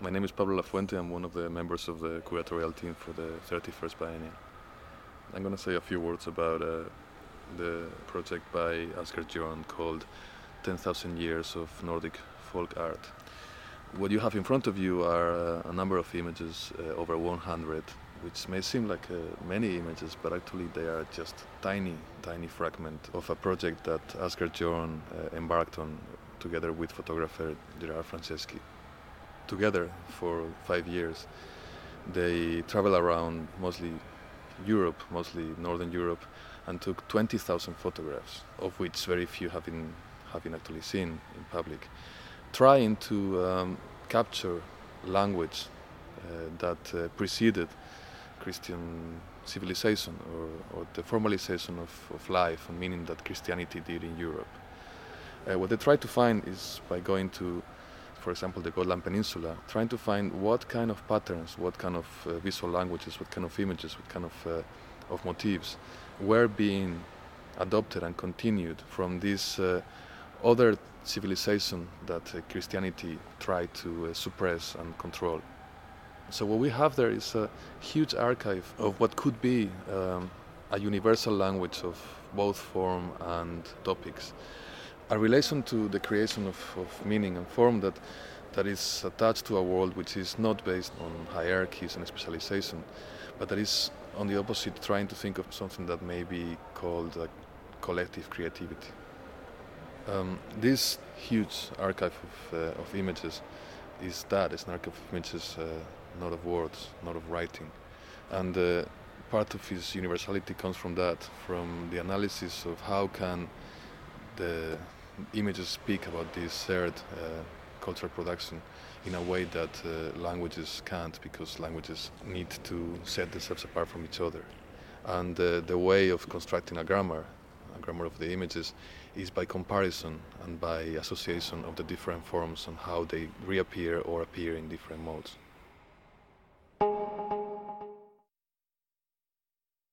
My name is Pablo Lafuente. I'm one of the members of the curatorial team for the 31st Biennial. I'm going to say a few words about uh, the project by Asger Jorn called 10,000 Years of Nordic Folk Art. What you have in front of you are uh, a number of images, uh, over 100, which may seem like uh, many images, but actually they are just tiny, tiny fragment of a project that Asger Jorn uh, embarked on together with photographer Gerard Franceschi. Together for five years, they travel around mostly Europe, mostly Northern Europe, and took 20,000 photographs, of which very few have been, have been actually seen in public, trying to um, capture language uh, that uh, preceded Christian civilization or, or the formalization of, of, life and meaning that Christianity did in Europe. Uh, what they try to find is by going to for example, the Gotland Peninsula, trying to find what kind of patterns, what kind of uh, visual languages, what kind of images, what kind of, uh, of motifs were being adopted and continued from this uh, other civilization that uh, Christianity tried to uh, suppress and control. So what we have there is a huge archive of what could be um, a universal language of both form and topics a relation to the creation of, of meaning and form that that is attached to a world which is not based on hierarchies and specialization, but that is on the opposite trying to think of something that may be called collective creativity. Um, this huge archive of, uh, of, images is that, it's an archive of images, uh, not of words, not of writing. And uh, part of its universality comes from that, from the analysis of how can the images speak about this shared uh, cultural production in a way that uh, languages can't because languages need to set themselves apart from each other. And uh, the way of constructing a grammar, a grammar of the images, is by comparison and by association of the different forms and how they reappear or appear in different modes.